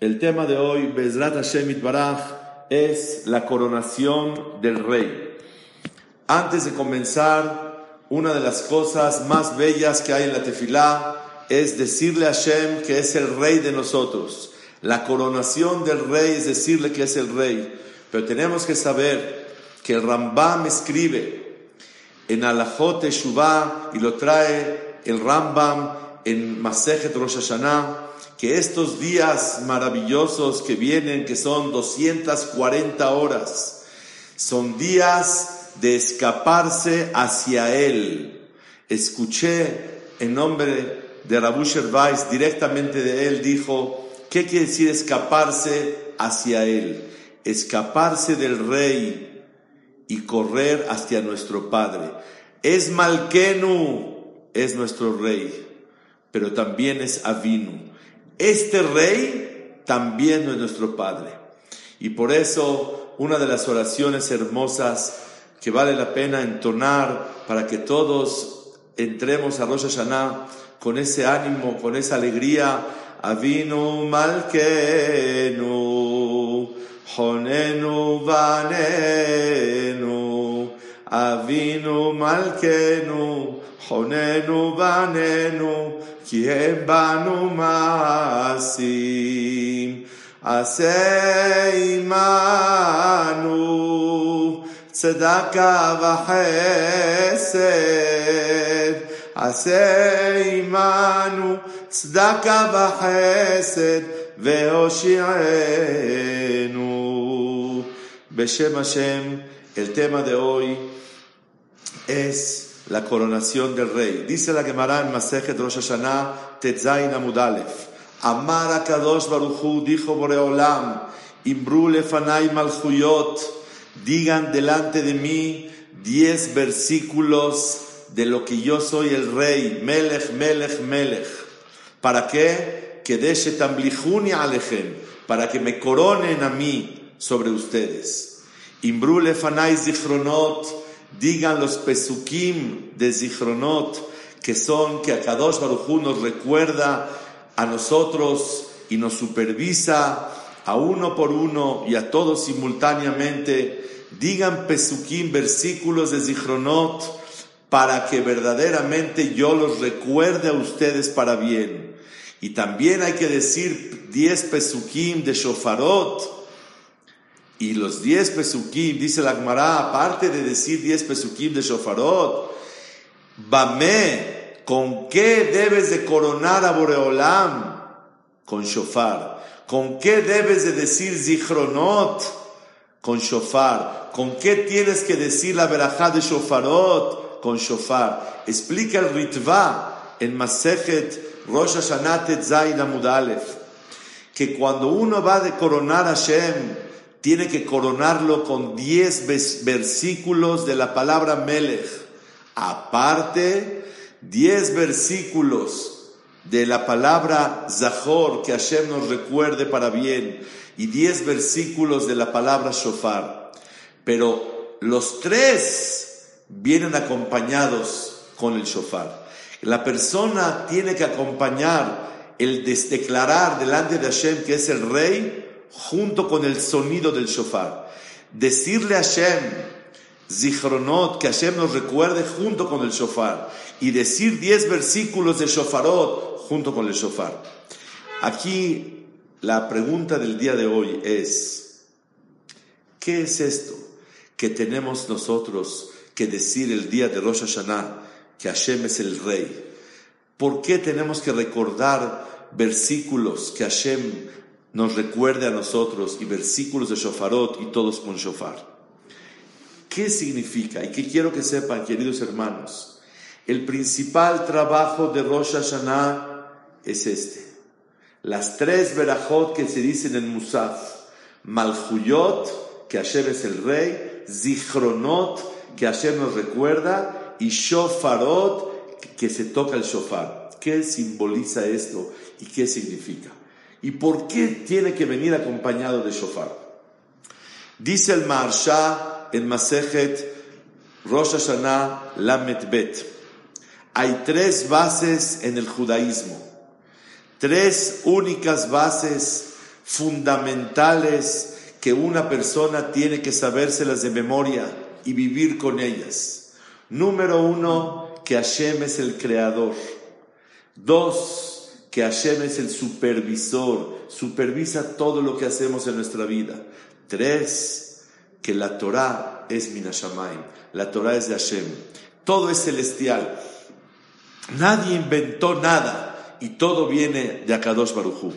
El tema de hoy, Bezrat Hashem Itbaraj, es la coronación del rey. Antes de comenzar, una de las cosas más bellas que hay en la tefilá es decirle a Hashem que es el rey de nosotros. La coronación del rey es decirle que es el rey. Pero tenemos que saber que el Rambam escribe en Alajot Teshuvah y lo trae el Rambam en Masejet Rosh Hashanah que estos días maravillosos que vienen, que son 240 horas, son días de escaparse hacia Él. Escuché en nombre de Rabu Weiss, directamente de él, dijo, ¿qué quiere decir escaparse hacia Él? Escaparse del Rey y correr hacia nuestro Padre. Es Malkenu, es nuestro Rey, pero también es Avinu este rey también es nuestro Padre. Y por eso una de las oraciones hermosas que vale la pena entonar para que todos entremos a Rosh Hashanah con ese ánimo, con esa alegría. Avinu Malkenu, Honenu Vanenu, Avinu Malkenu, Honenu Vanenu, כי הם בנו מעשים, עשה עמנו צדקה וחסד, עשה עמנו צדקה וחסד, והושיענו. בשם השם, tema de hoy es la coronación del rey. Dice la Gemara en Masejet Rosh Hashanah, Tetzain Amudalef. Amar Kadosh Baruchu dijo Boreolam, Imbru lefanay malchuyot, digan delante de mí diez versículos de lo que yo soy el rey, Melech, Melech, Melech. ¿Para qué? Que deshe tamblichuni alejem, para que me coronen a mí sobre ustedes. Imbru lefanay zichronot, digan los pesukim de Zichronot, que son que Akadosh Baruj nos recuerda a nosotros y nos supervisa a uno por uno y a todos simultáneamente. Digan pesukim, versículos de Zichronot, para que verdaderamente yo los recuerde a ustedes para bien. Y también hay que decir diez pesukim de Shofarot, y los diez pesukim, dice la Gemara, aparte de decir diez pesukim de shofarot, Bame, ¿con qué debes de coronar a Boreolam? Con shofar. ¿Con qué debes de decir zichronot? Con shofar. ¿Con qué tienes que decir la verajá de shofarot? Con shofar. Explica el ritva en Masejet Rosh Hashanah Tetzayin Amudalef, que cuando uno va de coronar a Shem, tiene que coronarlo con 10 versículos de la palabra Melech. Aparte, 10 versículos de la palabra Zahor, que Hashem nos recuerde para bien, y 10 versículos de la palabra Shofar. Pero los tres vienen acompañados con el Shofar. La persona tiene que acompañar el declarar delante de Hashem que es el rey, junto con el sonido del shofar. Decirle a Hashem, Zichronot, que Hashem nos recuerde junto con el shofar. Y decir diez versículos de shofarot junto con el shofar. Aquí la pregunta del día de hoy es, ¿qué es esto que tenemos nosotros que decir el día de Rosh Hashanah, que Hashem es el rey? ¿Por qué tenemos que recordar versículos que Hashem nos recuerde a nosotros y versículos de Shofarot y todos con Shofar. ¿Qué significa? Y que quiero que sepan, queridos hermanos, el principal trabajo de Rosh Hashanah es este. Las tres verajot que se dicen en Musaf. Malhuyot, que Hashem es el rey. Zichronot, que Hashem nos recuerda. Y Shofarot, que se toca el shofar. ¿Qué simboliza esto y qué significa? ¿Y por qué tiene que venir acompañado de shofar? Dice el Maharsha en Masejet Rosh Hashanah Lamet Bet. Hay tres bases en el judaísmo, tres únicas bases fundamentales que una persona tiene que sabérselas de memoria y vivir con ellas. Número uno, que Hashem es el creador. Dos, que Hashem es el supervisor, supervisa todo lo que hacemos en nuestra vida. Tres, que la Torah es Minashamayim, la Torah es de Hashem. Todo es celestial. Nadie inventó nada y todo viene de Akadosh Barujú.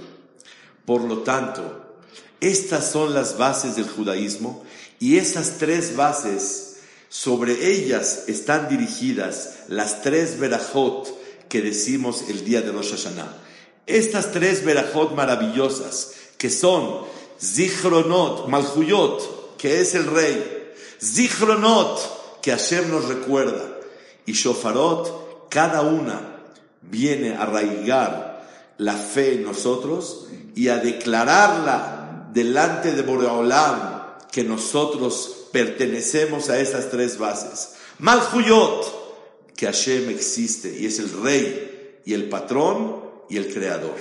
Por lo tanto, estas son las bases del judaísmo y esas tres bases, sobre ellas están dirigidas las tres verajot que decimos el día de Rosh Hashanah. Estas tres verajot maravillosas que son Zichronot, Malhuyot, que es el rey, Zichronot, que Hashem nos recuerda, y Shofarot, cada una viene a arraigar la fe en nosotros y a declararla delante de Boreolam que nosotros pertenecemos a esas tres bases. Malhuyot, que Hashem existe y es el rey y el patrón y el creador.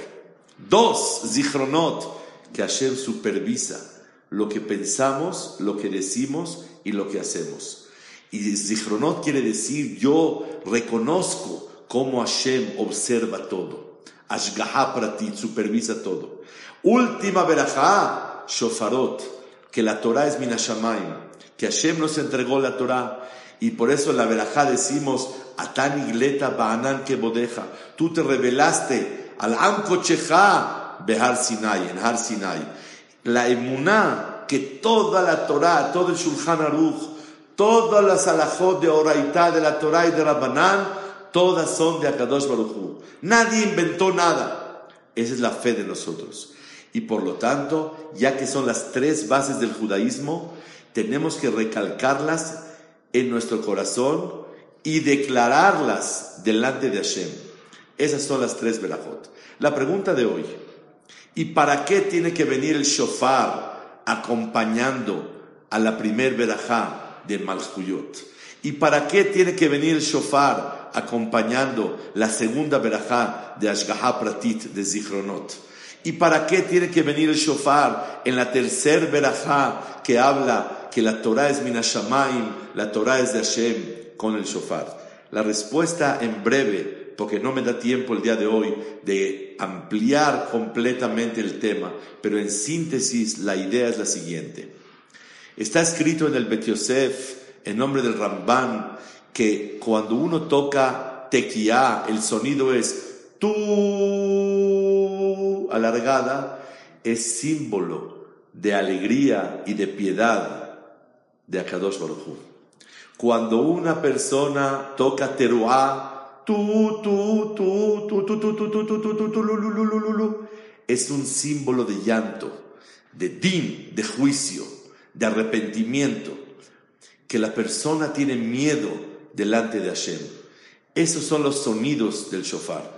Dos, Zichronot, que Hashem supervisa lo que pensamos, lo que decimos y lo que hacemos. Y Zichronot quiere decir, yo reconozco cómo Hashem observa todo. Ashgaha Pratit supervisa todo. Última verajá, Shofarot, que la Torah es Minashamayim, que Hashem nos entregó la Torah. Y por eso en la verajá decimos, Atan igleta ba'anan que bodeja. Tú te revelaste al Amkochecha Behar Sinai, en Har Sinai. La emuná, que toda la Torah, todo el Shulchan Aruch, Todas las alajot de Oraitá, de la Torah y de Rabbanán, todas son de Akadosh Baruj Nadie inventó nada. Esa es la fe de nosotros. Y por lo tanto, ya que son las tres bases del judaísmo, tenemos que recalcarlas en nuestro corazón y declararlas delante de Hashem. Esas son las tres verajot. La pregunta de hoy, ¿y para qué tiene que venir el shofar acompañando a la primer verajá de Malhuyot. ¿Y para qué tiene que venir el shofar acompañando la segunda verajá de Ashgaha Pratit de Zichronot? ¿Y para qué tiene que venir el shofar en la tercer verajá que habla que la Torah es Minashamaim, la Torah es de Hashem con el shofar? La respuesta en breve, porque no me da tiempo el día de hoy de ampliar completamente el tema, pero en síntesis la idea es la siguiente. Está escrito en el Bet Yosef, en nombre del Ramban, que cuando uno toca tequía, el sonido es tu alargada, es símbolo de alegría y de piedad de Akadosh Baruj Cuando una persona toca teruá, tu, tu, tu, tu, tu, tu, tu, tu, tu, tu, tu, es un símbolo de llanto, de din, de juicio de arrepentimiento, que la persona tiene miedo delante de Hashem. Esos son los sonidos del shofar.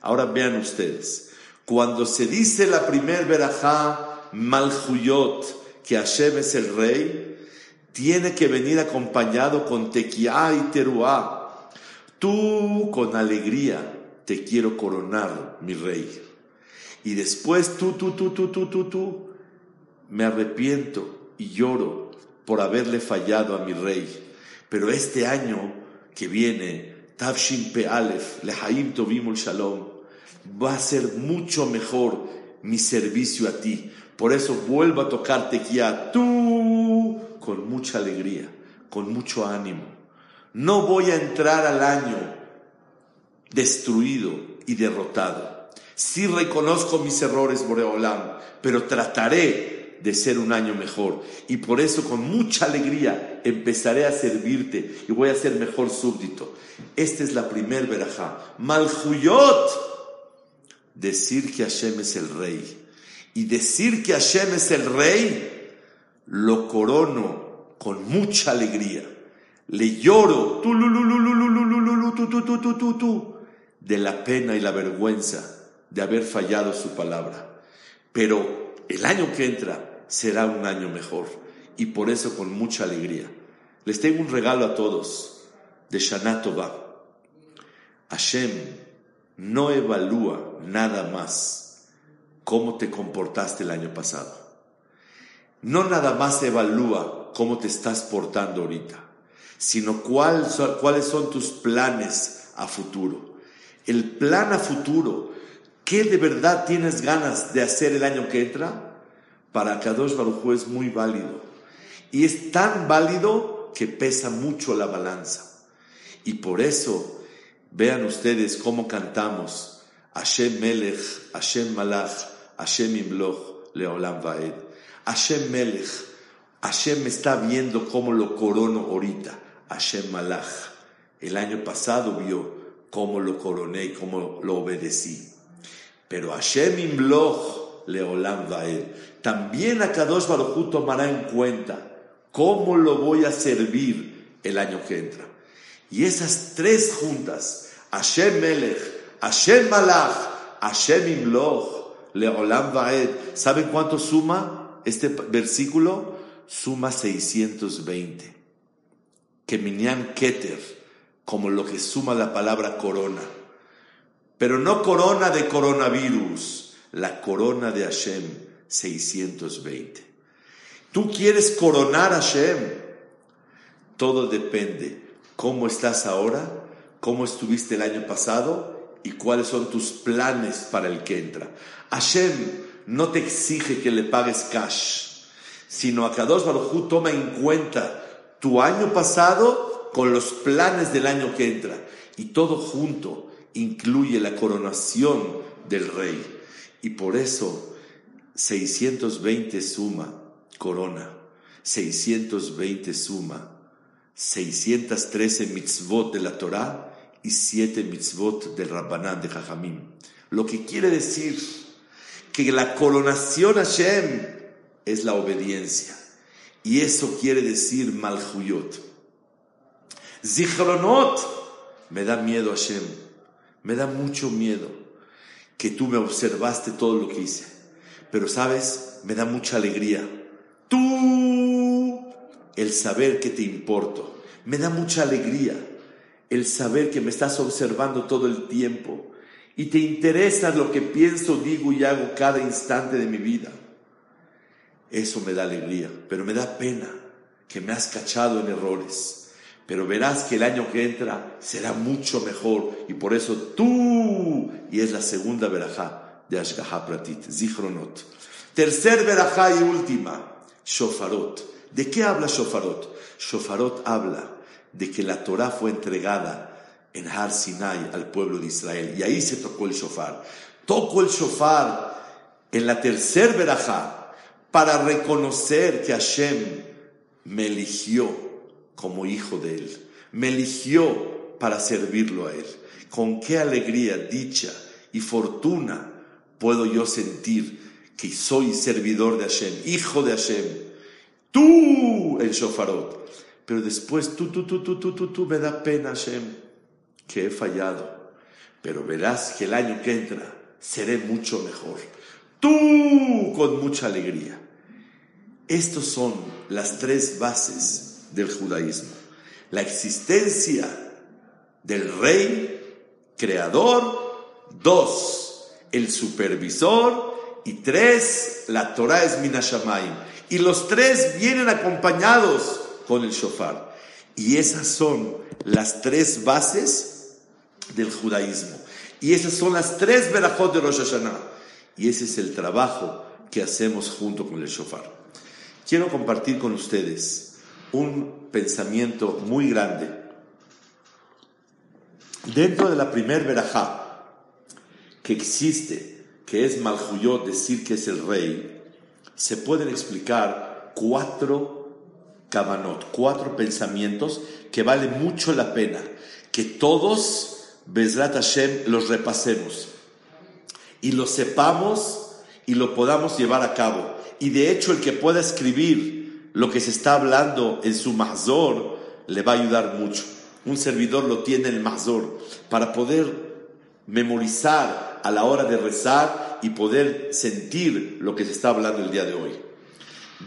Ahora vean ustedes, cuando se dice la primer verajá, Malhuyot, que Hashem es el rey, tiene que venir acompañado con tequia y teruá. Tú con alegría te quiero coronar, mi rey. Y después tú, tú, tú, tú, tú, tú, tú, me arrepiento y lloro por haberle fallado a mi rey. Pero este año que viene, Tavshin Pe'alef, Lehaim Tovimul Shalom, va a ser mucho mejor mi servicio a ti. Por eso vuelvo a tocarte ya tú con mucha alegría, con mucho ánimo. No voy a entrar al año destruido y derrotado. Sí reconozco mis errores, Boreolam, pero trataré de ser un año mejor. Y por eso con mucha alegría empezaré a servirte y voy a ser mejor súbdito. Esta es la primer verajá. Malhuyot, decir que Hashem es el rey. Y decir que Hashem es el rey, lo corono con mucha alegría. Le lloro de la pena y la vergüenza de haber fallado su palabra. Pero el año que entra será un año mejor y por eso con mucha alegría. Les tengo un regalo a todos de Shana Hashem no evalúa nada más cómo te comportaste el año pasado. No nada más evalúa cómo te estás portando ahorita, sino cuáles son tus planes a futuro. El plan a futuro, ¿qué de verdad tienes ganas de hacer el año que entra? Para Kadosh Baruj es muy válido. Y es tan válido que pesa mucho la balanza. Y por eso Vean ustedes cómo cantamos Hashem Melech, Hashem Malach, Hashem Imloch, Leolam Vaed. Hashem Melech, Hashem está viendo cómo lo corono ahorita. Hashem Malach. El año pasado vio cómo lo coroné y cómo lo obedecí. Pero Hashem Imloch, Leolam Vaed. También a Kadosh Baruj tomará en cuenta cómo lo voy a servir el año que entra. Y esas tres juntas, Hashem Melech, Hashem Malach, Hashem Imloch, Leolam Vaed, ¿saben cuánto suma este versículo? Suma 620. Que Minyan Keter, como lo que suma la palabra corona. Pero no corona de coronavirus, la corona de Hashem, 620. Tú quieres coronar a Hashem. Todo depende cómo estás ahora, cómo estuviste el año pasado y cuáles son tus planes para el que entra. Hashem no te exige que le pagues cash, sino a Kadosh Baruj toma en cuenta tu año pasado con los planes del año que entra y todo junto incluye la coronación del rey. Y por eso 620 suma corona, 620 suma 613 mitzvot de la Torah y 7 mitzvot del Rabbanán de Jajamim. Lo que quiere decir que la coronación a Hashem es la obediencia. Y eso quiere decir Malhuyot. Zichronot, me da miedo Hashem, me da mucho miedo que tú me observaste todo lo que hice. Pero sabes, me da mucha alegría. Tú el saber que te importo. Me da mucha alegría el saber que me estás observando todo el tiempo y te interesa lo que pienso, digo y hago cada instante de mi vida. Eso me da alegría, pero me da pena que me has cachado en errores. Pero verás que el año que entra será mucho mejor y por eso tú, y es la segunda verajá de Ashgaha Pratit, Zichronot. Tercer verajá y última, Shofarot. ¿De qué habla Shofarot? Shofarot habla de que la Torah fue entregada en Har Sinai al pueblo de Israel y ahí se tocó el shofar. Tocó el shofar en la tercer verajá para reconocer que Hashem me eligió como hijo de él, me eligió para servirlo a él. Con qué alegría, dicha y fortuna puedo yo sentir que soy servidor de Hashem, hijo de Hashem tú el shofarot. Pero después tú, tú, tú, tú, tú, tú, tú, me da pena, Hashem, que he fallado. Pero verás que el año que entra seré mucho mejor. Tú con mucha alegría. Estos son las tres bases del judaísmo. La existencia del rey, creador, dos, el supervisor y tres, la Torah es Minashamayim y los tres vienen acompañados con el shofar. Y esas son las tres bases del judaísmo. Y esas son las tres verajot de Rosh Hashanah. Y ese es el trabajo que hacemos junto con el shofar. Quiero compartir con ustedes un pensamiento muy grande. Dentro de la primer verajá que existe, que es Malhuyot, decir que es el rey, se pueden explicar cuatro kavanot, cuatro pensamientos que vale mucho la pena que todos, Bezrat Hashem, los repasemos. y lo sepamos y lo podamos llevar a cabo. Y de hecho el que pueda escribir lo que se está hablando en su mazor le va a ayudar mucho. Un servidor lo tiene en el mazor para poder memorizar a la hora de rezar y poder sentir lo que se está hablando el día de hoy.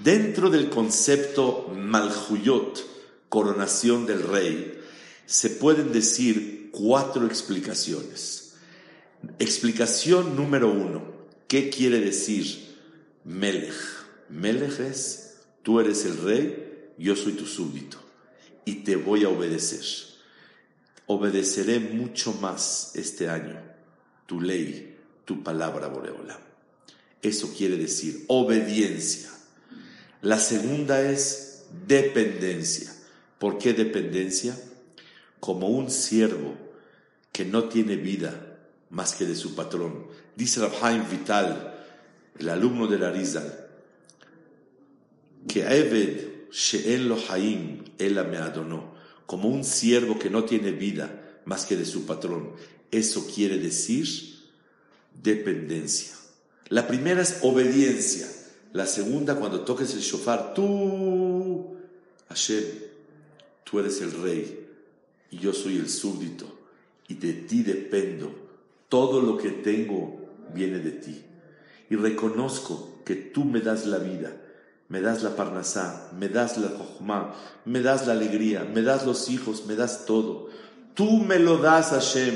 Dentro del concepto Malhuyot, coronación del rey, se pueden decir cuatro explicaciones. Explicación número uno, ¿qué quiere decir Melech? Melech es, tú eres el rey, yo soy tu súbdito y te voy a obedecer. Obedeceré mucho más este año tu ley, tu palabra, Boreola. Eso quiere decir obediencia. La segunda es dependencia. ¿Por qué dependencia? Como un siervo que no tiene vida más que de su patrón. Dice Rabhaim Vital, el alumno de la Rizal, que Eved She'en lo Haim, me adonó, como un siervo que no tiene vida más que de su patrón. Eso quiere decir dependencia. La primera es obediencia. La segunda, cuando toques el shofar, tú, Hashem, tú eres el rey y yo soy el súbdito y de ti dependo. Todo lo que tengo viene de ti. Y reconozco que tú me das la vida, me das la parnasá, me das la jochma, me das la alegría, me das los hijos, me das todo. Tú me lo das, Hashem.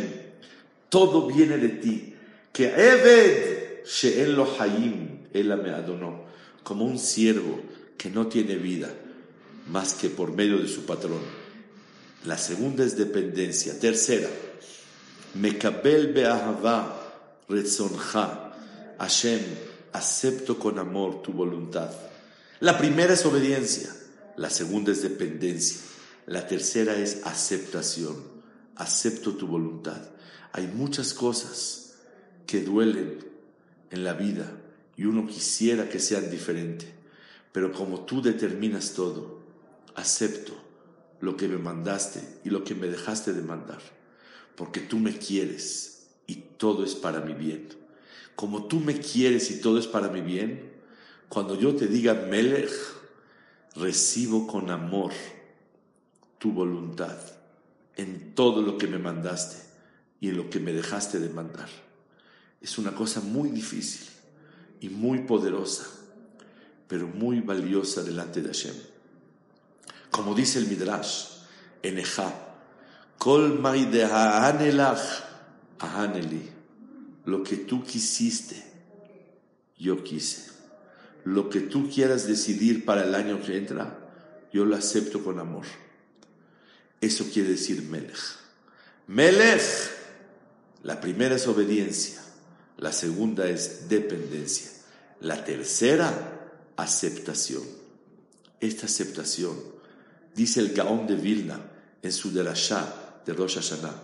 Todo viene de ti. Que Eved She'en lo Hayim, Ela me adonó como un siervo que no tiene vida más que por medio de su patrón. La segunda es dependencia. Tercera, Mekabel be'ahava retzonja. Hashem, acepto con amor tu voluntad. La primera es obediencia. La segunda es dependencia. La tercera es aceptación. Acepto tu voluntad. Hay muchas cosas que duelen en la vida y uno quisiera que sean diferentes. Pero como tú determinas todo, acepto lo que me mandaste y lo que me dejaste de mandar, porque tú me quieres y todo es para mi bien. Como tú me quieres y todo es para mi bien, cuando yo te diga Melech, recibo con amor tu voluntad en todo lo que me mandaste y en lo que me dejaste de mandar. Es una cosa muy difícil y muy poderosa, pero muy valiosa delante de Hashem. Como dice el Midrash, en Kol lo que tú quisiste, yo quise. Lo que tú quieras decidir para el año que entra, yo lo acepto con amor. Eso quiere decir Melech. Melech, la primera es obediencia. La segunda es dependencia. La tercera, aceptación. Esta aceptación, dice el Gaón de Vilna en su Derashá de Rosh Hashanah,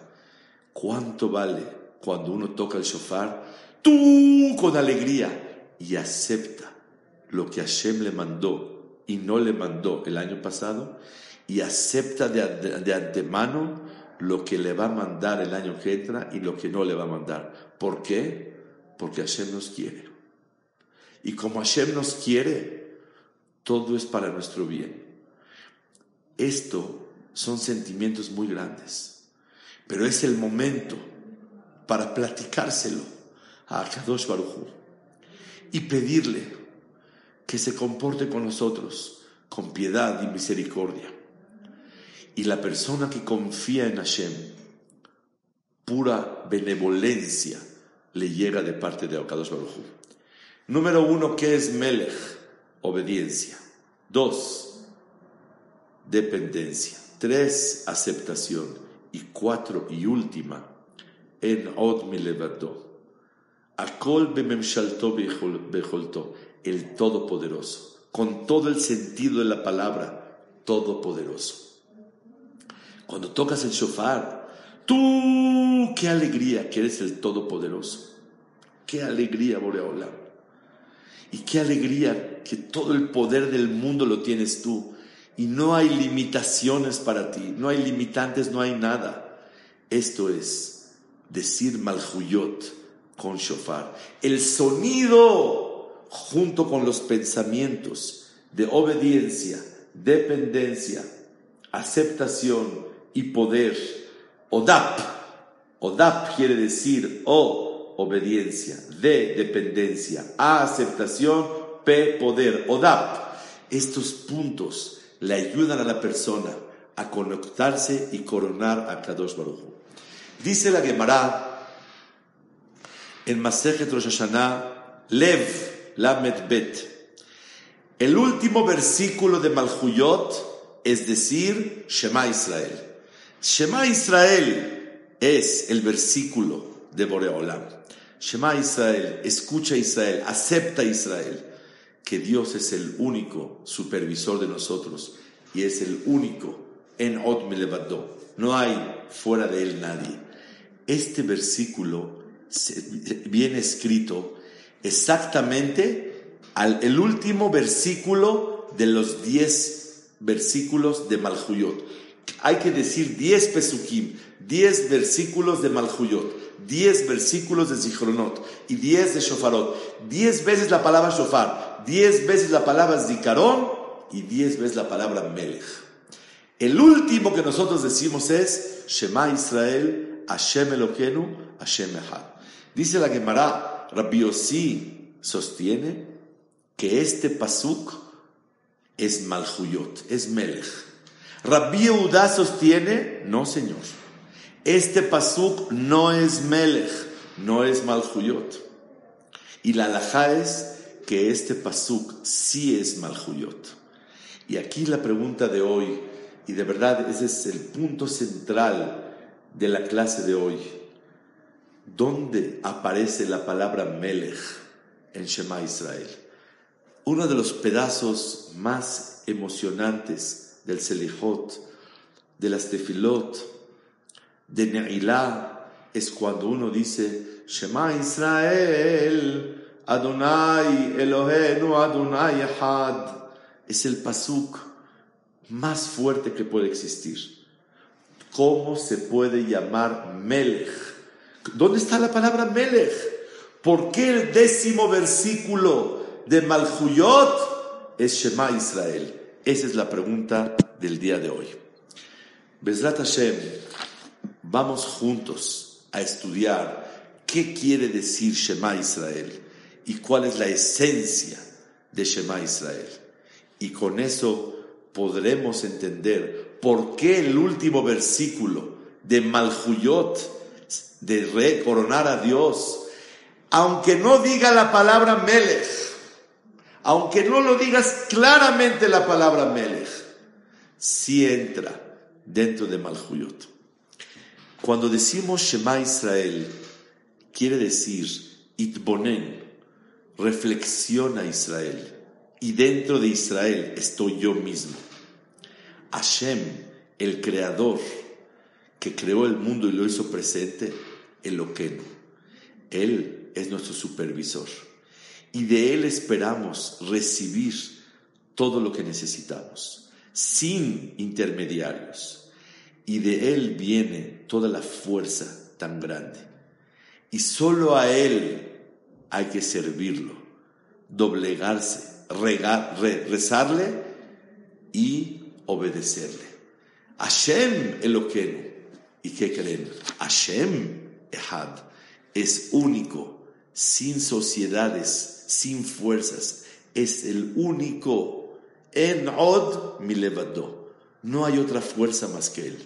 ¿cuánto vale cuando uno toca el shofar? Tú con alegría y acepta lo que Hashem le mandó y no le mandó el año pasado y acepta de, de antemano lo que le va a mandar el año que entra y lo que no le va a mandar. ¿Por qué? porque Hashem nos quiere. Y como Hashem nos quiere, todo es para nuestro bien. Esto son sentimientos muy grandes, pero es el momento para platicárselo a Akadosh Baruj y pedirle que se comporte con nosotros con piedad y misericordia. Y la persona que confía en Hashem, pura benevolencia, le llega de parte de Okadosh Baruj Número uno, ¿qué es Melech? Obediencia. Dos, dependencia. Tres, aceptación. Y cuatro, y última, en Od Milevado. Akol bememshalto becholto, el Todopoderoso. Con todo el sentido de la palabra, Todopoderoso. Cuando tocas el shofar, Tú, qué alegría que eres el Todopoderoso. Qué alegría, Boreola. Y qué alegría que todo el poder del mundo lo tienes tú. Y no hay limitaciones para ti, no hay limitantes, no hay nada. Esto es decir Malhuyot, con shofar. El sonido junto con los pensamientos de obediencia, dependencia, aceptación y poder. Odap. Odap quiere decir O, obediencia, D, dependencia, A, aceptación, P, poder. Odap. Estos puntos le ayudan a la persona a conectarse y coronar a Kadosh Baruch Dice la Gemara en Masejet Rosh Hashanah, Lev, Lamed Bet. El último versículo de Malhuyot es decir, Shema Israel. Shema Israel es el versículo de Boreolam. Shema Israel, escucha Israel, acepta Israel, que Dios es el único supervisor de nosotros y es el único en Od Milevado. No hay fuera de él nadie. Este versículo viene escrito exactamente al el último versículo de los diez versículos de Malhuyot. Hay que decir diez pesukim, diez versículos de Malhuyot, diez versículos de Zichronot y diez de Shofarot, diez veces la palabra Shofar, diez veces la palabra Zikaron y diez veces la palabra Melech. El último que nosotros decimos es Shema Israel, Hashem Eloquenu, Hashem Echad. Dice la Gemara, Rabbi Yossi sostiene que este pasuk es Malhuyot, es Melech. Rabbi Yehuda sostiene, no señor, este pasuk no es Melech, no es Malhuyot. Y la alajá es que este pasuk sí es Malhuyot. Y aquí la pregunta de hoy, y de verdad ese es el punto central de la clase de hoy. ¿Dónde aparece la palabra Melech en Shema Israel? Uno de los pedazos más emocionantes del Selichot, de las Tefilot, de Ne'ilah, es cuando uno dice Shema Israel, Adonai Elohenu Adonai Echad. Es el pasuk más fuerte que puede existir. ¿Cómo se puede llamar Melech? ¿Dónde está la palabra Melech? ¿Por qué el décimo versículo de Malhuyot es Shema Israel? Esa es la pregunta del día de hoy. Bezrat Hashem, vamos juntos a estudiar qué quiere decir Shema Israel y cuál es la esencia de Shema Israel. Y con eso podremos entender por qué el último versículo de Malhuyot, de coronar a Dios, aunque no diga la palabra Melech, aunque no lo digas claramente la palabra Melech, sí entra dentro de Malhuyot. Cuando decimos Shema Israel, quiere decir Itbonen, reflexiona Israel y dentro de Israel estoy yo mismo. Hashem, el creador que creó el mundo y lo hizo presente, Eloqueno. Él es nuestro supervisor y de Él esperamos recibir todo lo que necesitamos, sin intermediarios. Y de Él viene toda la fuerza tan grande. Y solo a Él hay que servirlo, doblegarse rezarle y obedecerle. Hashem Eloqueno. ¿Y qué creen? Hashem Ehad es único, sin sociedades, sin fuerzas. Es el único. En Od Milevado. No hay otra fuerza más que él.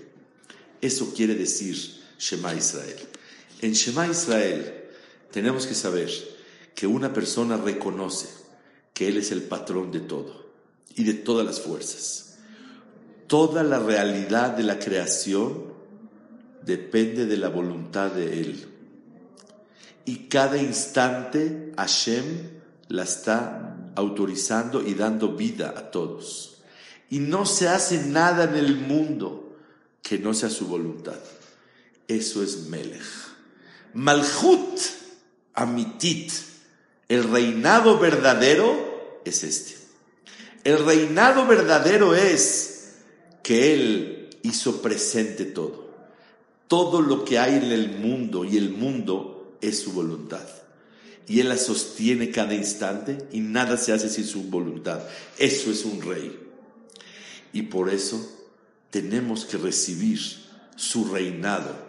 Eso quiere decir Shema Israel. En Shema Israel tenemos que saber que una persona reconoce que Él es el patrón de todo y de todas las fuerzas. Toda la realidad de la creación depende de la voluntad de Él. Y cada instante Hashem la está autorizando y dando vida a todos. Y no se hace nada en el mundo que no sea su voluntad. Eso es Melech. Malchut Amitit el reinado verdadero es este. El reinado verdadero es que Él hizo presente todo. Todo lo que hay en el mundo y el mundo es su voluntad. Y Él la sostiene cada instante y nada se hace sin su voluntad. Eso es un rey. Y por eso tenemos que recibir su reinado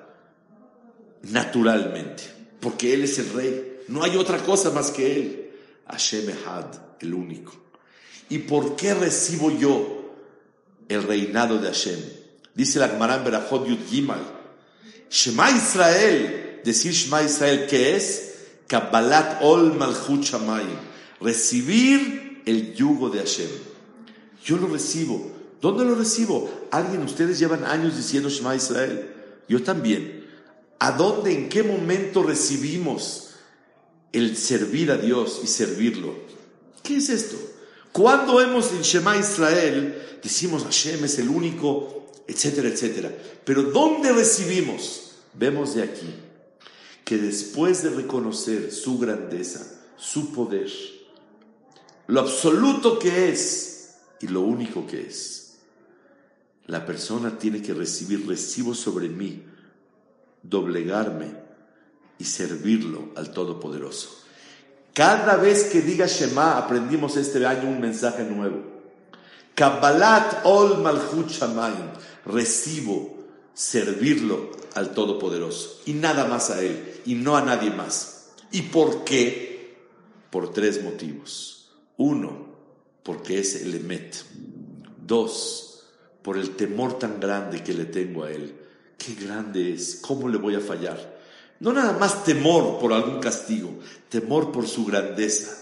naturalmente, porque Él es el rey. No hay otra cosa más que Él. Hashem Ehad, el único. ¿Y por qué recibo yo el reinado de Hashem? Dice la Gemara en Yud Gimal. Shema Israel, decir Shema Israel, ¿qué es? Kabbalat Ol Malchut Shamayim. Recibir el yugo de Hashem. Yo lo recibo. ¿Dónde lo recibo? Alguien, ustedes llevan años diciendo Shema Israel. Yo también. ¿A dónde, en qué momento recibimos el servir a Dios y servirlo? ¿Qué es esto? Cuando hemos en Shema Israel, decimos Hashem es el único, etcétera, etcétera. Pero ¿dónde recibimos? Vemos de aquí que después de reconocer su grandeza, su poder, lo absoluto que es y lo único que es, la persona tiene que recibir, recibo sobre mí, doblegarme y servirlo al Todopoderoso. Cada vez que diga Shema, aprendimos este año un mensaje nuevo. Kabbalat ol malchut shamayim. Recibo servirlo al Todopoderoso y nada más a Él y no a nadie más. ¿Y por qué? Por tres motivos. Uno, porque es el Emet. Dos, por el temor tan grande que le tengo a Él. Qué grande es, ¿cómo le voy a fallar? No nada más temor por algún castigo, temor por su grandeza.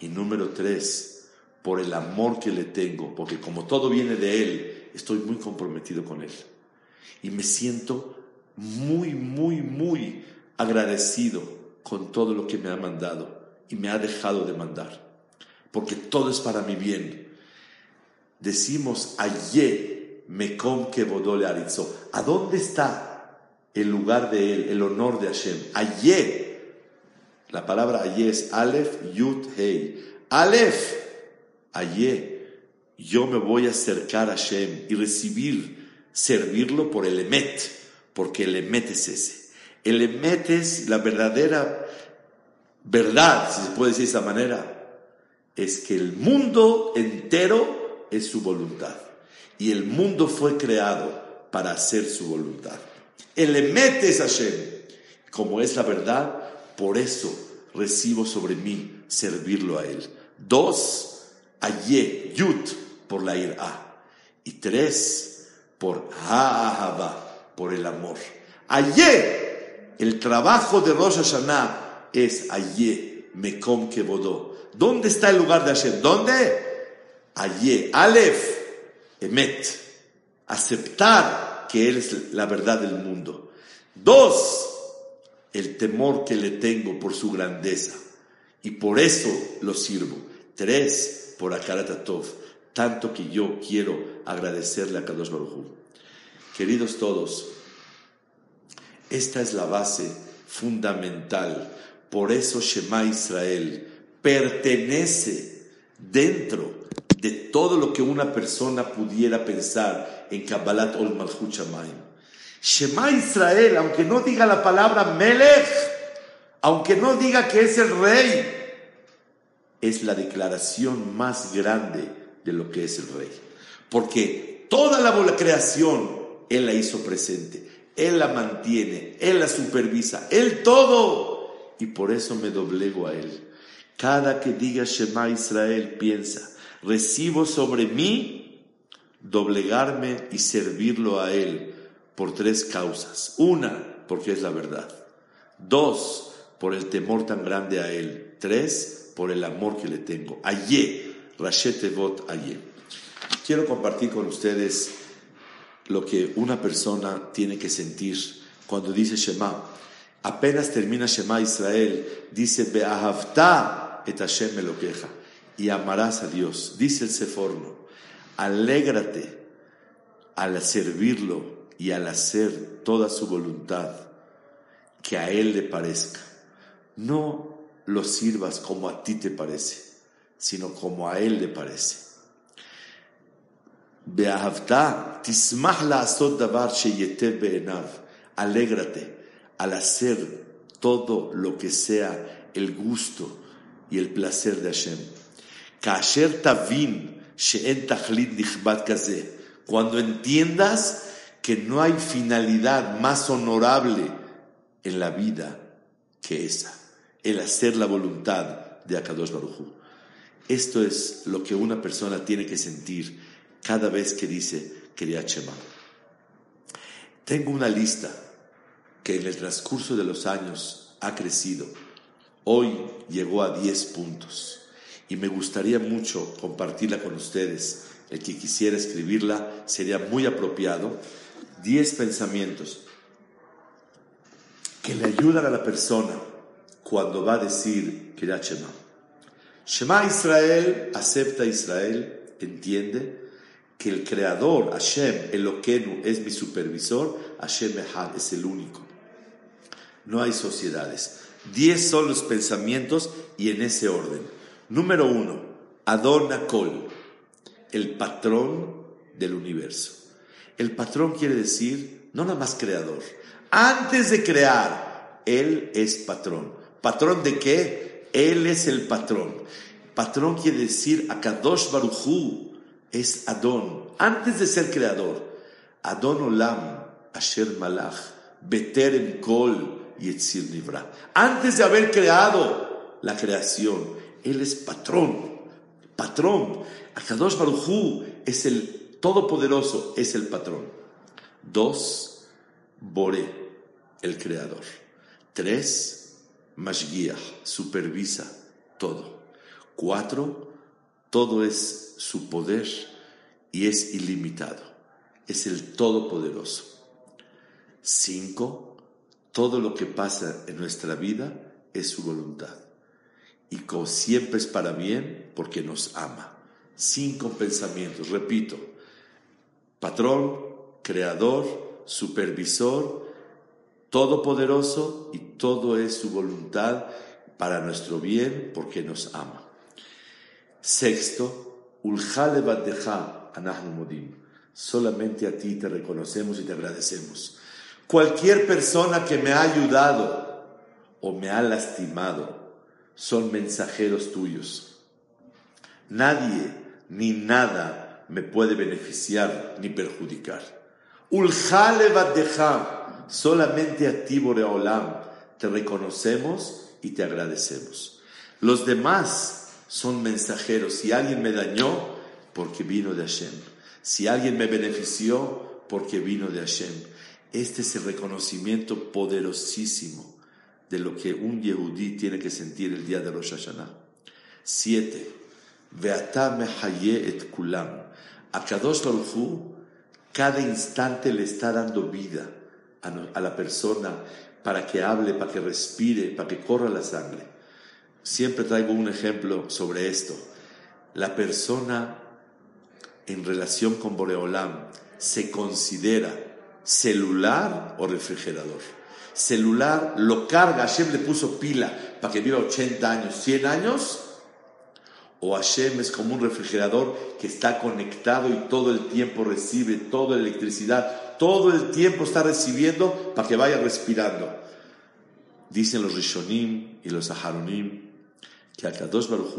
Y número tres, por el amor que le tengo, porque como todo viene de Él, estoy muy comprometido con Él. Y me siento muy, muy, muy agradecido con todo lo que me ha mandado y me ha dejado de mandar, porque todo es para mi bien. Decimos, ayer me com que bodole arizó. ¿A dónde está el lugar de él, el honor de Hashem. Ayé, la palabra ayé es Aleph, Yud, Hei. Aleph, ayé, yo me voy a acercar a Hashem y recibir, servirlo por el Emet, porque el Emet es ese. El Emet es la verdadera verdad, si se puede decir de esa manera, es que el mundo entero es su voluntad. Y el mundo fue creado para hacer su voluntad. El Emet es Hashem. Como es la verdad, por eso recibo sobre mí servirlo a Él. Dos, Aye, Yud, por la ira. Y tres, por Ha'ahaba, por el amor. Aye, el trabajo de Rosh Hashanah es Aye, Mekom Kevodó. ¿Dónde está el lugar de Hashem? ¿Dónde? Aye, Aleph, Emet. Aceptar que Él es la verdad del mundo. Dos, el temor que le tengo por su grandeza. Y por eso lo sirvo. Tres, por Akaratatov. Tanto que yo quiero agradecerle a Kadosh Baruj Queridos todos, esta es la base fundamental. Por eso Shema Israel pertenece dentro de todo lo que una persona pudiera pensar en Kabbalat Ol Malchut Shamayim. Shema Israel, aunque no diga la palabra Melech, aunque no diga que es el rey, es la declaración más grande de lo que es el rey. Porque toda la creación Él la hizo presente, Él la mantiene, Él la supervisa, Él todo. Y por eso me doblego a Él. Cada que diga Shema Israel, piensa, recibo sobre mí doblegarme y servirlo a Él por tres causas. Una, porque es la verdad. Dos, por el temor tan grande a Él. Tres, por el amor que le tengo. Ayé, Rashetevot Ayé. Quiero compartir con ustedes lo que una persona tiene que sentir cuando dice Shema. Apenas termina Shema Israel, dice Beahavta et Hashem Elokeja y amarás a Dios. Dice el Seforno, alégrate al servirlo y al hacer toda su voluntad, que a Él le parezca. No lo sirvas como a ti te parece, sino como a Él le parece. Alégrate al hacer todo lo que sea el gusto y el placer de Hashem. Cuando entiendas que no hay finalidad más honorable en la vida que esa, el hacer la voluntad de Akadosh Baruj Esto es lo que una persona tiene que sentir cada vez que dice Kriyat Shema. Tengo una lista que en el transcurso de los años ha crecido. Hoy llegó a 10 puntos y me gustaría mucho compartirla con ustedes. El que quisiera escribirla sería muy apropiado. 10 pensamientos que le ayudan a la persona cuando va a decir Kirat Shema. Shema Israel, acepta Israel, entiende que el creador, Hashem, Eloquenu, es mi supervisor, Hashem Echad es el único. No hay sociedades. Diez son los pensamientos y en ese orden. Número uno, Adonakol, el patrón del universo. El patrón quiere decir, no nada más creador. Antes de crear, Él es patrón. ¿Patrón de qué? Él es el patrón. Patrón quiere decir Akadosh Baruchu es Adón, antes de ser creador. Adón Olam, Asher Malach, Beterem Kol, Yetzir Nivra. Antes de haber creado la creación, Él es patrón, patrón. Akadosh Barujú es el todopoderoso, es el patrón. Dos, Bore, el creador. Tres, Mashgiach, supervisa todo. Cuatro, todo es su poder y es ilimitado. Es el Todopoderoso. Cinco, todo lo que pasa en nuestra vida es su voluntad. Y como siempre es para bien porque nos ama. Cinco pensamientos, repito. Patrón, creador, supervisor, todopoderoso y todo es su voluntad para nuestro bien porque nos ama. Sexto, Solamente a ti te reconocemos y te agradecemos. Cualquier persona que me ha ayudado o me ha lastimado son mensajeros tuyos. Nadie ni nada me puede beneficiar ni perjudicar. Solamente a ti, Boreolam, te reconocemos y te agradecemos. Los demás son mensajeros. Si alguien me dañó, porque vino de Hashem. Si alguien me benefició, porque vino de Hashem. Este es el reconocimiento poderosísimo de lo que un Yehudí tiene que sentir el día de Rosh Hashanah. Siete. Veata mehaye et kulam. A Kadosh cada instante le está dando vida a la persona para que hable, para que respire, para que corra la sangre. Siempre traigo un ejemplo sobre esto. La persona en relación con Boreolam se considera celular o refrigerador. Celular lo carga, Hashem le puso pila para que viva 80 años, 100 años, o Hashem es como un refrigerador que está conectado y todo el tiempo recibe toda la electricidad, todo el tiempo está recibiendo para que vaya respirando. Dicen los Rishonim y los Aharonim que Akadosh Baruj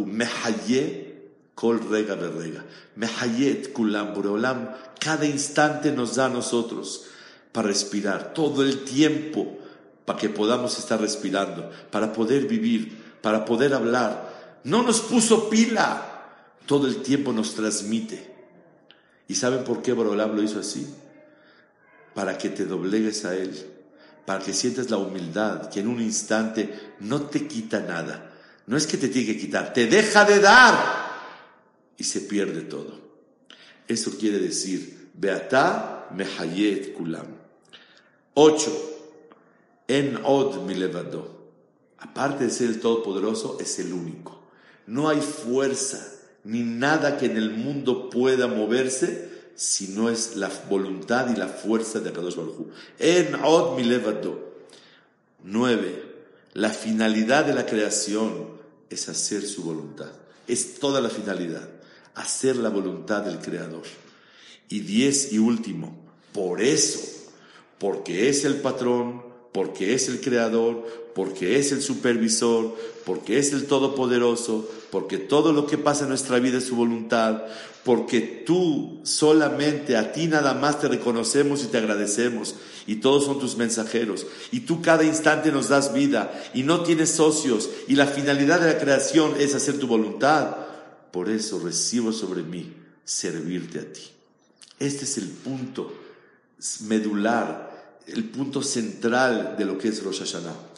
kol rega berrega, mehayet kulam boreolam, cada instante nos da a nosotros para respirar, todo el tiempo para que podamos estar respirando, para poder vivir, para poder hablar. No nos puso pila, todo el tiempo nos transmite. ¿Y saben por qué Boreolam lo hizo así? Para que te doblegues a Él, para que sientas la humildad, que en un instante no te quita nada no es que te tiene que quitar, te deja de dar y se pierde todo. Eso quiere decir, Beata mehayet kulam. Ocho, en od mi levado. Aparte de ser el Todopoderoso, es el único. No hay fuerza ni nada que en el mundo pueda moverse si no es la voluntad y la fuerza de Akadosh Baruj En od mi levado. Nueve, la finalidad de la creación es hacer su voluntad. Es toda la finalidad, hacer la voluntad del Creador. Y diez y último, por eso, porque es el patrón, porque es el Creador, porque es el supervisor, porque es el todopoderoso, porque todo lo que pasa en nuestra vida es su voluntad, porque tú solamente a ti nada más te reconocemos y te agradecemos, y todos son tus mensajeros, y tú cada instante nos das vida, y no tienes socios, y la finalidad de la creación es hacer tu voluntad. Por eso recibo sobre mí servirte a ti. Este es el punto medular, el punto central de lo que es Rosh Hashanah.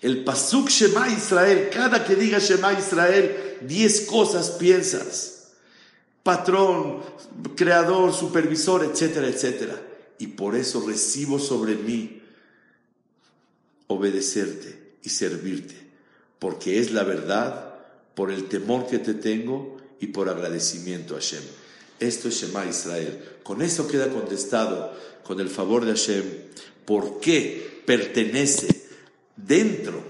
El Pasuk Shema Israel, cada que diga Shema Israel, diez cosas piensas. Patrón, creador, supervisor, etcétera, etcétera. Y por eso recibo sobre mí obedecerte y servirte, porque es la verdad, por el temor que te tengo y por agradecimiento a Hashem. Esto es Shema Israel. Con eso queda contestado, con el favor de Hashem, por qué pertenece dentro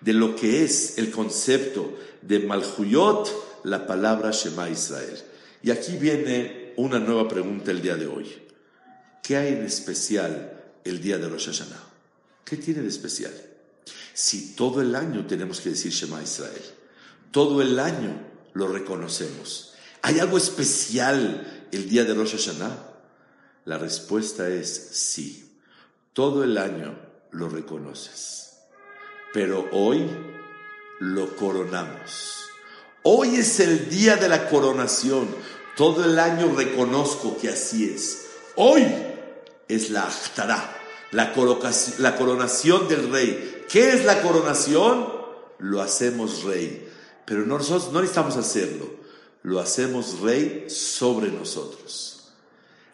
de lo que es el concepto de Malhuyot, la palabra Shema Israel. Y aquí viene una nueva pregunta el día de hoy. ¿Qué hay en especial el día de Rosh Hashanah? ¿Qué tiene de especial? Si todo el año tenemos que decir Shema Israel, todo el año lo reconocemos. ¿Hay algo especial el día de Rosh Hashanah? La respuesta es sí. Todo el año lo reconoces pero hoy lo coronamos. Hoy es el día de la coronación. Todo el año reconozco que así es. Hoy es la Achtará, la, coronación del rey. ¿Qué es la coronación? Lo hacemos rey. Pero nosotros no necesitamos hacerlo. Lo hacemos rey sobre nosotros.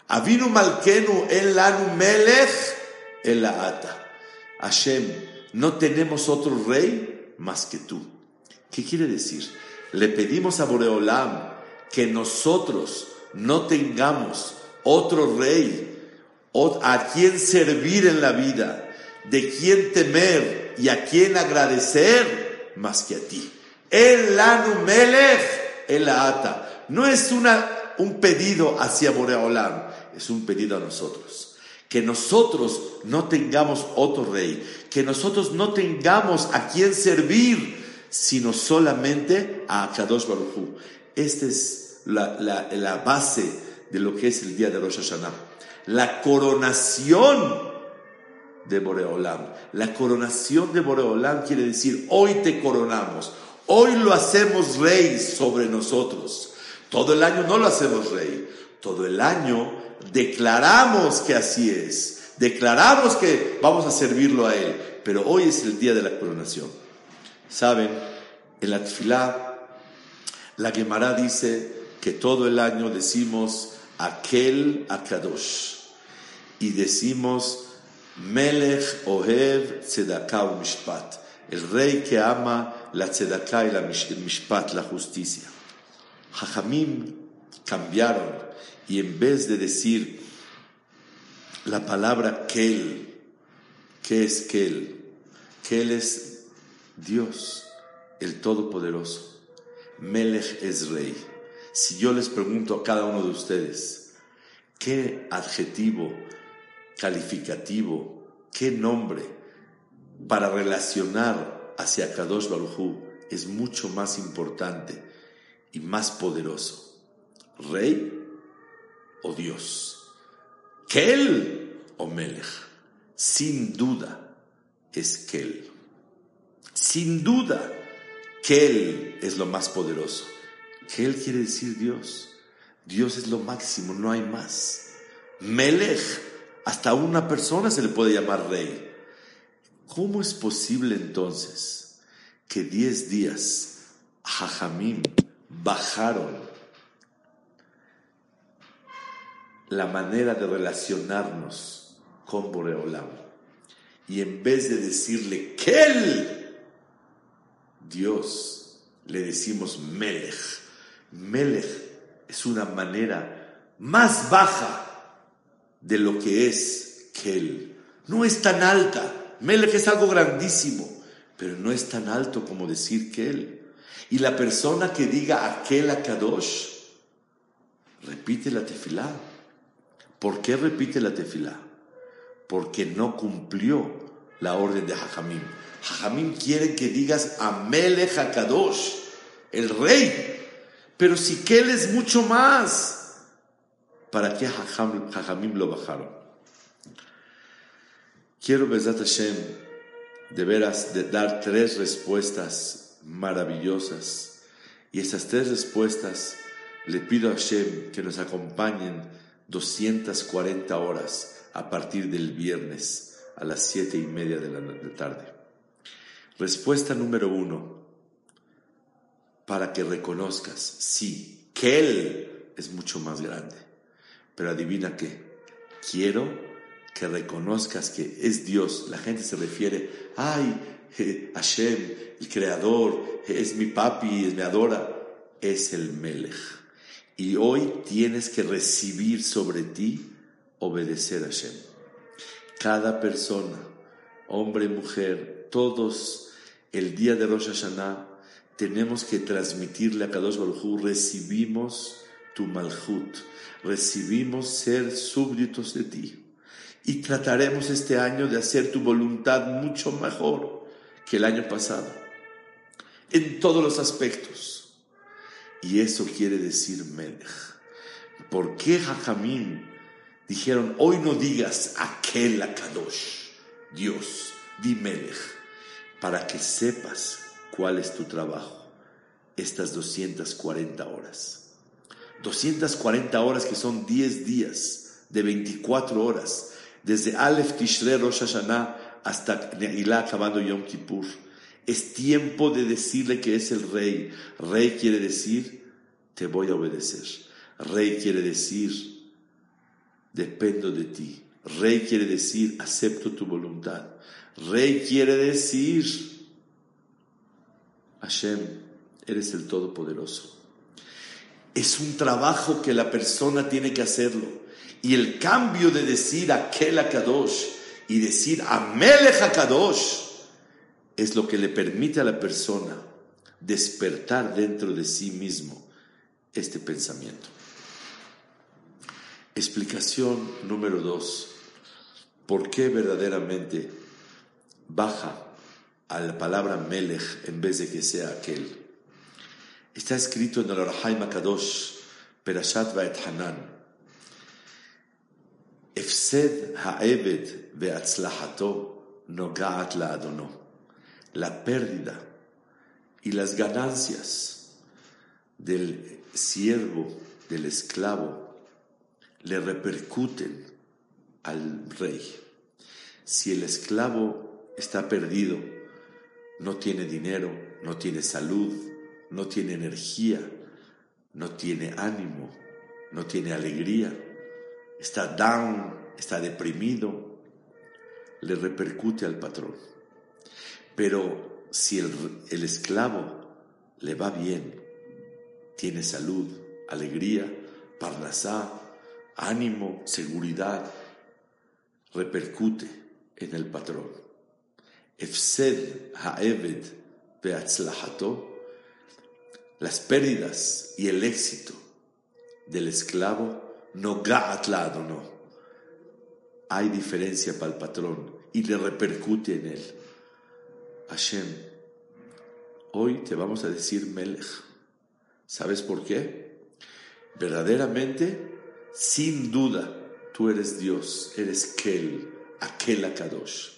Avinu Malkenu el Lanu Melech el Ata. Hashem no tenemos otro rey más que tú. ¿Qué quiere decir? Le pedimos a Boreolam que nosotros no tengamos otro rey a quien servir en la vida, de quien temer y a quien agradecer más que a ti. El Anu Melech, el Ata. No es una, un pedido hacia Boreolam, es un pedido a nosotros que nosotros no tengamos otro rey, que nosotros no tengamos a quien servir, sino solamente a Kadosh Baruj Hu. Esta es la, base de lo que es el día de Rosh Hashanah. La coronación de Boreolam. La coronación de Boreolam quiere decir, hoy te coronamos, hoy lo hacemos rey sobre nosotros. Todo el año no lo hacemos rey, todo el año declaramos que así es, declaramos que vamos a servirlo a Él, pero hoy es el día de la coronación. Saben, en la tefilá, la Gemara dice que todo el año decimos aquel akadosh y decimos Melech Ohev Tzedakah Mishpat, el rey que ama la Tzedakah y la Mishpat, la justicia. Jajamim cambiaron y en vez de decir la palabra Kel, ¿qué es Kel? Kel es Dios, el Todopoderoso. Melech es rey. Si yo les pregunto a cada uno de ustedes, ¿qué adjetivo calificativo, qué nombre para relacionar hacia Kadosh Baruj es mucho más importante y más poderoso? ¿Rey o Dios. Kel o Melech. Sin duda es Kel. Sin duda, Kel es lo más poderoso. Kel quiere decir Dios. Dios es lo máximo, no hay más. Melech, hasta una persona se le puede llamar rey. ¿Cómo es posible entonces que diez días Jajamim bajaron la manera de relacionarnos con Boreolam. Y en vez de decirle Kel, Dios, le decimos Melech. Melech es una manera más baja de lo que es Kel. No es tan alta. Melech es algo grandísimo, pero no es tan alto como decir Kel. Y la persona que diga aquel a Kadosh, repite la tefilá ¿Por qué repite la tefilá? Porque no cumplió la orden de Jajamim. Jajamim quiere que digas Amelech HaKadosh, el rey. Pero si que él es mucho más, ¿para qué Jajamim lo bajaron? Quiero, Besat Hashem, de veras, de dar tres respuestas maravillosas. Y esas tres respuestas le pido a Hashem que nos acompañen 240 horas a partir del viernes a las siete y media de la tarde. Respuesta número uno, para que reconozcas, sí, que Él es mucho más grande. Pero adivina qué, quiero que reconozcas que es Dios. La gente se refiere, ay, Hashem, el creador, es mi papi, mi adora. Es el Melech. Y hoy tienes que recibir sobre ti obedecer a Hashem. Cada persona, hombre, mujer, todos, el día de Rosh Hashanah, tenemos que transmitirle a Kadosh Baruj recibimos tu malhut, recibimos ser súbditos de ti. Y trataremos este año de hacer tu voluntad mucho mejor que el año pasado, en todos los aspectos. Y eso quiere decir Melech. ¿Por qué Jajamín dijeron, hoy no digas aquel Kadosh, Dios, di Melech, para que sepas cuál es tu trabajo estas 240 horas. 240 horas que son 10 días de 24 horas, desde Aleph Tishre Rosh Hashanah hasta Ne'ilah acabando Yom Kippur. Es tiempo de decirle que es el rey. Rey quiere decir, te voy a obedecer. Rey quiere decir, dependo de ti. Rey quiere decir, acepto tu voluntad. Rey quiere decir, Hashem, eres el Todopoderoso. Es un trabajo que la persona tiene que hacerlo. Y el cambio de decir aquel Kadosh y decir Amelech Kadosh es lo que le permite a la persona despertar dentro de sí mismo este pensamiento. Explicación número dos. ¿Por qué verdaderamente baja a la palabra Melech en vez de que sea aquel. Está escrito en el Arhaim Kadosh, Perashat Vaet Hanan. Efsed ha'eved ve'atzlahato nogaat la'adono. La pérdida y las ganancias del siervo, del esclavo, le repercuten al rey. Si el esclavo está perdido, no tiene dinero, no tiene salud, no tiene energía, no tiene ánimo, no tiene alegría, está down, está deprimido, le repercute al patrón. Pero si el, esclavo le va bien, tiene salud, alegría, parnasá, ánimo, seguridad, repercute en el patrón. Efsed ha'eved be'atzlahato, las pérdidas y el éxito del esclavo, no ga'at no. Hay diferencia para el patrón y le repercute en él. Hashem, hoy te vamos a decir Melech. ¿Sabes por qué? Verdaderamente, sin duda, tú eres Dios, eres Kel, aquel Akadosh.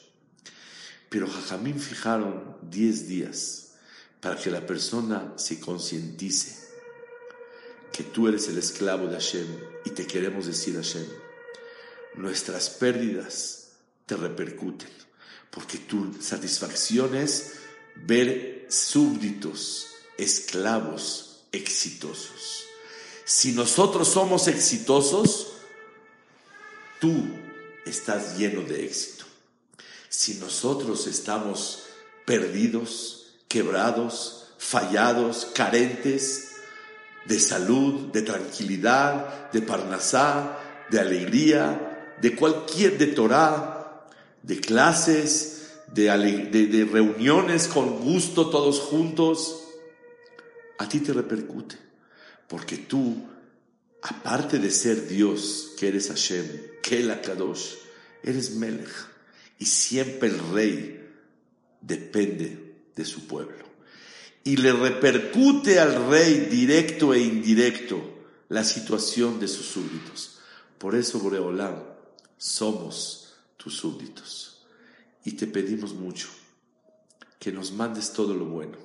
Pero Jajamín fijaron 10 días para que la persona se concientice que tú eres el esclavo de Hashem y te queremos decir Hashem, nuestras pérdidas te repercuten, porque tu satisfacción es ver súbditos, esclavos exitosos. Si nosotros somos exitosos, tú estás lleno de éxito. Si nosotros estamos perdidos, quebrados, fallados, carentes de salud, de tranquilidad, de parnasá, de alegría, de cualquier, de Torah, de clases, de, de reuniones con gusto todos juntos, a ti te repercute. Porque tú, aparte de ser Dios, que eres Hashem, que el Akadosh, eres Melech Y siempre el rey depende de su pueblo. Y le repercute al rey directo e indirecto la situación de sus súbditos. Por eso, Boreolam, somos tus súbditos. Y te pedimos mucho que nos mandes todo lo bueno,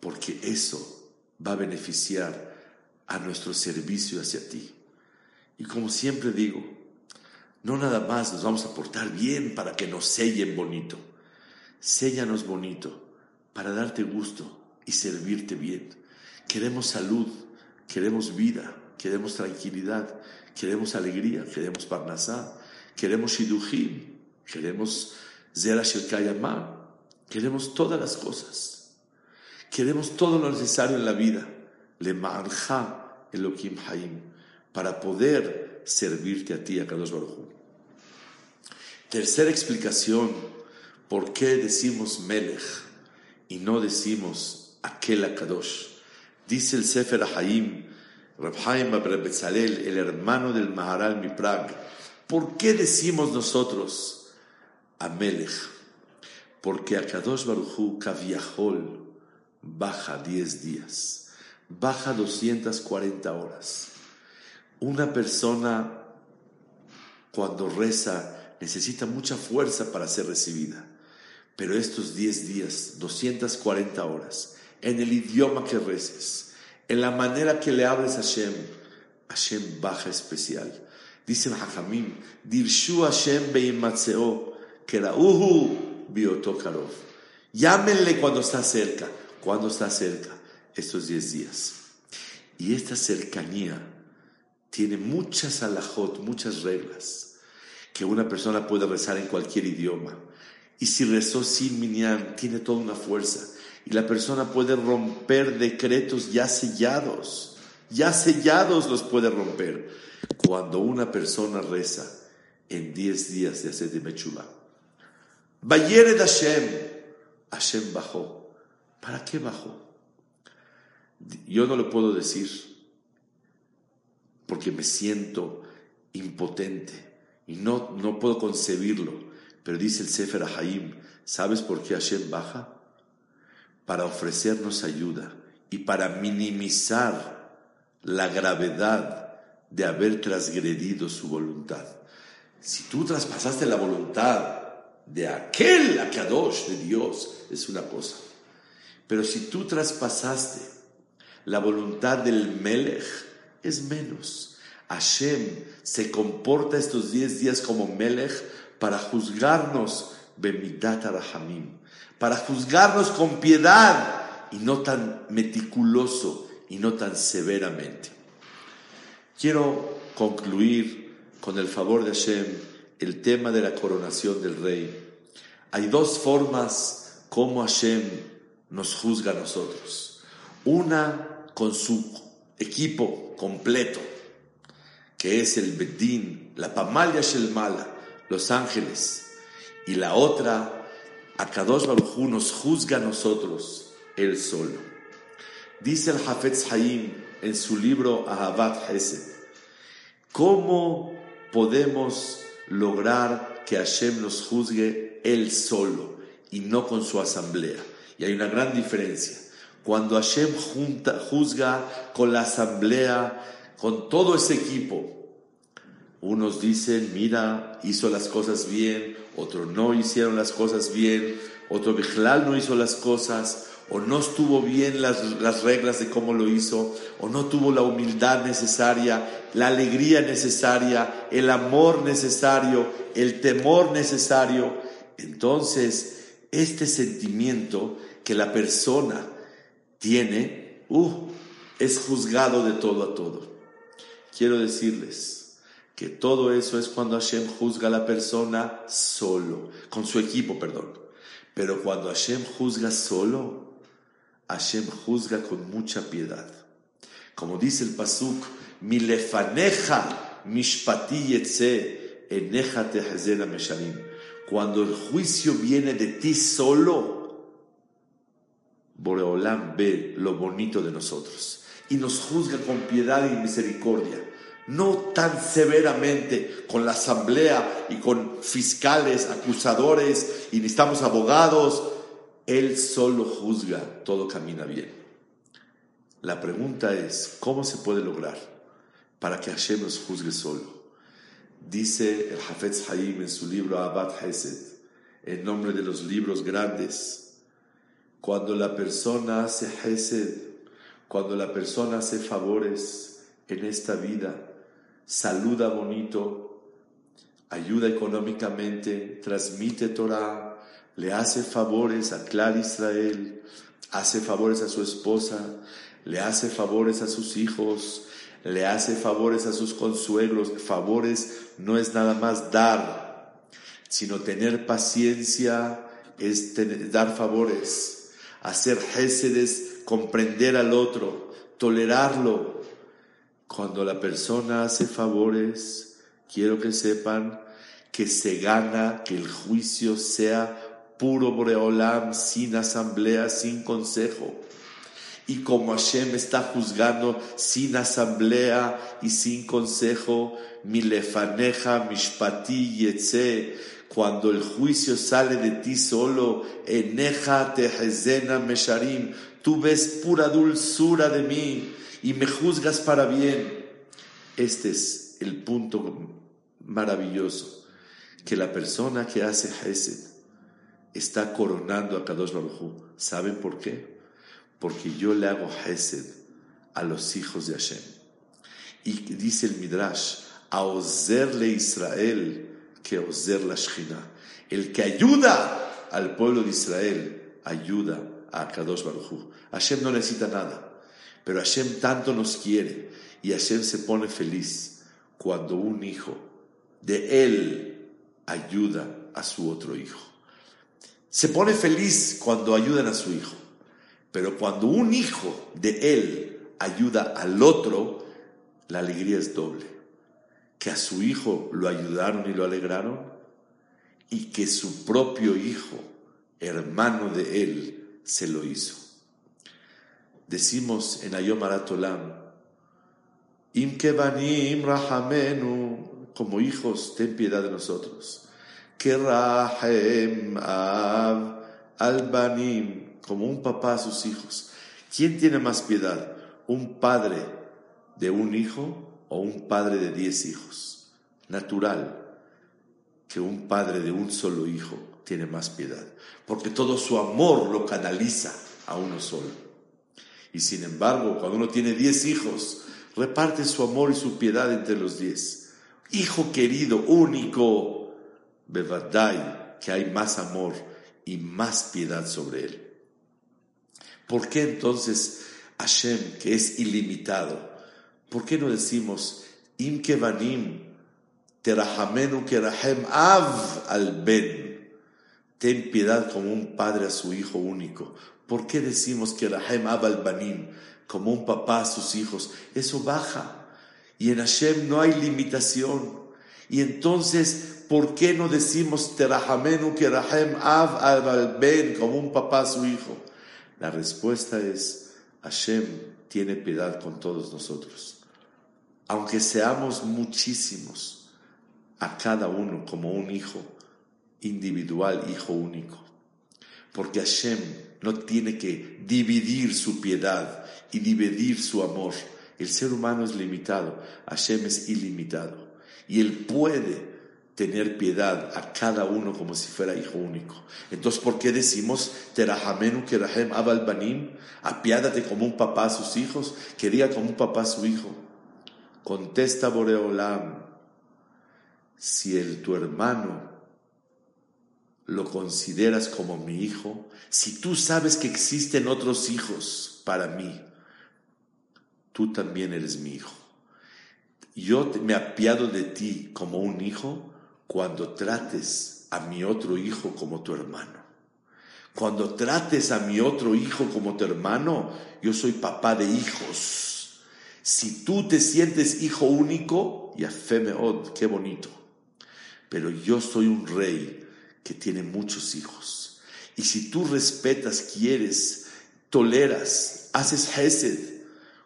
porque eso va a beneficiar a nuestro servicio hacia ti. Y como siempre digo, no nada más nos vamos a portar bien para que nos sellen bonito. Séllanos bonito para darte gusto y servirte bien. Queremos salud, queremos vida, queremos tranquilidad, queremos alegría, queremos parnasá, queremos shidujim, queremos zera shel queremos todas las cosas. Queremos todo lo necesario en la vida. Le ma'arja Elohim Haim, para poder servirte a ti, a Kadosh Baruj Tercera explicación, ¿por qué decimos Melech y no decimos aquel Akadosh? Dice el Sefer Haim, Rab Haim el hermano del Maharal Miprag, ¿por qué decimos nosotros Amelech? Porque Akadosh Baruchu Kaviahol baja 10 días, baja 240 horas. Una persona cuando reza necesita mucha fuerza para ser recibida. Pero estos 10 días, 240 horas, en el idioma que reces, en la manera que le hables a Hashem, Hashem baja especial. Dice Hachamim, Dirshu Hashem beimatzeo, kerauhu biotokarov. Llámenle cuando está cerca. Cuando está cerca? Estos 10 días. Y esta cercanía tiene muchas alajot, muchas reglas que una persona puede rezar en cualquier idioma. Y si rezó sin minyan, tiene toda una fuerza. Y la persona puede romper decretos ya sellados. Ya sellados los puede romper. Cuando una persona reza en 10 días de hacer de Mechuba. Bayere Hashem. Hashem bajó. ¿Para qué bajó? Yo no lo puedo decir porque me siento impotente y no, no puedo concebirlo. Pero dice el Sefer Haim, ¿sabes por qué Hashem baja? Para ofrecernos ayuda y para minimizar la gravedad de haber transgredido su voluntad. Si tú traspasaste la voluntad de aquel Akadosh de Dios, es una cosa. Pero si tú traspasaste la voluntad del Melech, es menos. Hashem se comporta estos diez días como Melech para juzgarnos bemidat arahamim, para juzgarnos con piedad y no tan meticuloso y no tan severamente. Quiero concluir con el favor de Hashem el tema de la coronación del rey. Hay dos formas como Hashem nos juzga a nosotros. Una con su equipo completo que es el Bedín, la Pamalia Shelmala, los ángeles, y la otra, Akadosh Baruj nos juzga a nosotros, él solo. Dice el Hafetz Haim en su libro Ahabat Hesed, ¿cómo podemos lograr que Hashem nos juzgue él solo y no con su asamblea? Y hay una gran diferencia. Cuando Hashem juzga con la asamblea, con todo ese equipo. Unos dicen, mira, hizo las cosas bien, otros no hicieron las cosas bien, otro Bijlal no hizo las cosas, o no estuvo bien las, las reglas de cómo lo hizo, o no tuvo la humildad necesaria, la alegría necesaria, el amor necesario, el temor necesario. Entonces, este sentimiento que la persona tiene, uh, es juzgado de todo a todo. Quiero decirles que todo eso es cuando Hashem juzga a la persona solo, con su equipo, perdón. Pero cuando Hashem juzga solo, Hashem juzga con mucha piedad. Como dice el Pasuk, milefaneja mishpati yetze eneja mesharim. Cuando el juicio viene de ti solo, Boreolam ve lo bonito de nosotros y nos juzga con piedad y misericordia no tan severamente con la asamblea y con fiscales, acusadores y necesitamos abogados. Él solo juzga, todo camina bien. La pregunta es, ¿cómo se puede lograr para que Hashem nos juzgue solo? Dice el Hafetz Haim en su libro Abad Hesed, en nombre de los libros grandes, cuando la persona hace Hesed, cuando la persona hace favores en esta vida, saluda bonito, ayuda económicamente, transmite Torah, le hace favores a Clar Israel, hace favores a su esposa, le hace favores a sus hijos, le hace favores a sus consuegros. Favores no es nada más dar, sino tener paciencia es dar favores, hacer gésedes, comprender al otro, tolerarlo, cuando la persona hace favores, quiero que sepan que se gana que el juicio sea puro boreolam, sin asamblea, sin consejo. Y como Hashem está juzgando sin asamblea y sin consejo, mi lefaneja, mishpati yetze, cuando el juicio sale de ti solo, eneja tehezena mesharim, tú ves pura dulzura de mí y me juzgas para bien. Este es el punto maravilloso, que la persona que hace Hesed está coronando a Kadosh Baruj ¿Saben por qué? Porque yo le hago Hesed a los hijos de Hashem. Y dice el Midrash, a Ozerle Israel que Ozer la Shechina. El que ayuda al pueblo de Israel, ayuda a Kadosh Baruj Hashem no necesita nada. Pero Hashem tanto nos quiere y Hashem se pone feliz cuando un hijo de él ayuda a su otro hijo. Se pone feliz cuando ayudan a su hijo, pero cuando un hijo de él ayuda al otro, la alegría es doble. Que a su hijo lo ayudaron y lo alegraron y que su propio hijo, hermano de él, se lo hizo. Decimos en Ayom Aratolam, Im kebanim rahamenu, como hijos, ten piedad de nosotros. Como un papá a sus hijos. ¿Quién tiene más piedad? ¿Un padre de un hijo o un padre de diez hijos? Natural que un padre de un solo hijo tiene más piedad, porque todo su amor lo canaliza a uno solo. Y sin embargo, cuando uno tiene diez hijos, reparte su amor y su piedad entre los diez. Hijo querido, único, bevadai, que hay más amor y más piedad sobre él. ¿Por qué entonces Hashem, que es ilimitado, por qué no decimos im kevanim terahamenu kerahem av al ben? Ten piedad como un padre a su hijo único. ¿Por qué decimos que Rahem Abal Banim, como un papá a sus hijos? Eso baja. Y en Hashem no hay limitación. Y entonces, ¿por qué no decimos Terahamenu que Rahem Ab al Ben, como un papá a su hijo? La respuesta es, Hashem tiene piedad con todos nosotros. Aunque seamos muchísimos, a cada uno como un hijo individual, hijo único. Porque Hashem no tiene que dividir su piedad y dividir su amor. El ser humano es limitado, Hashem es ilimitado. Y Él puede tener piedad a cada uno como si fuera hijo único. Entonces, ¿por qué decimos Terahamenu Kerahem Abal Banim? Apiádate como un papá a sus hijos, que diga como un papá a su hijo. Contesta Boreolam, si el tu hermano lo consideras como mi hijo, si tú sabes que existen otros hijos para mí, tú también eres mi hijo. Yo me apiado de ti como un hijo cuando trates a mi otro hijo como tu hermano. Cuando trates a mi otro hijo como tu hermano, yo soy papá de hijos. Si tú te sientes hijo único, ya fe qué bonito. Pero yo soy un rey que tiene muchos hijos. Y si tú respetas, quieres, toleras, haces hesed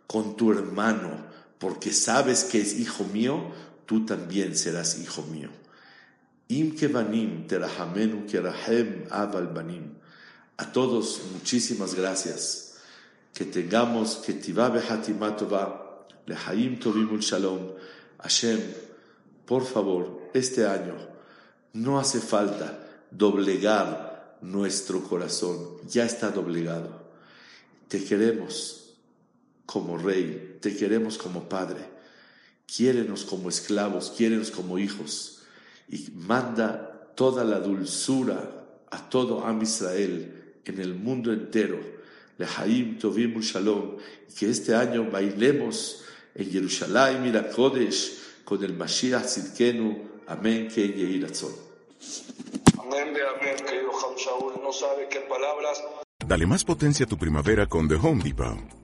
con tu hermano, porque sabes que es hijo mío, tú también serás hijo mío. Im kevanim terahamenu kerahem aval. A todos, muchísimas gracias. Que tengamos que tivá behatimatova, lehaim tovimul shalom. Hashem, por favor, este año no hace falta doblegar nuestro corazón, ya está doblegado. Te queremos como rey, te queremos como padre, quiérenos como esclavos, quiérenos como hijos y manda toda la dulzura a todo Am Israel en el mundo entero. Lehaim Tovim Shalom, que este año bailemos en Jerusalén, mira Kodesh, con el Mashiach Sidkenu, amén, que Amén, amén, querido Ham Shaul, no sabe qué palabras. Dale más potencia a tu primavera con The Home Depot.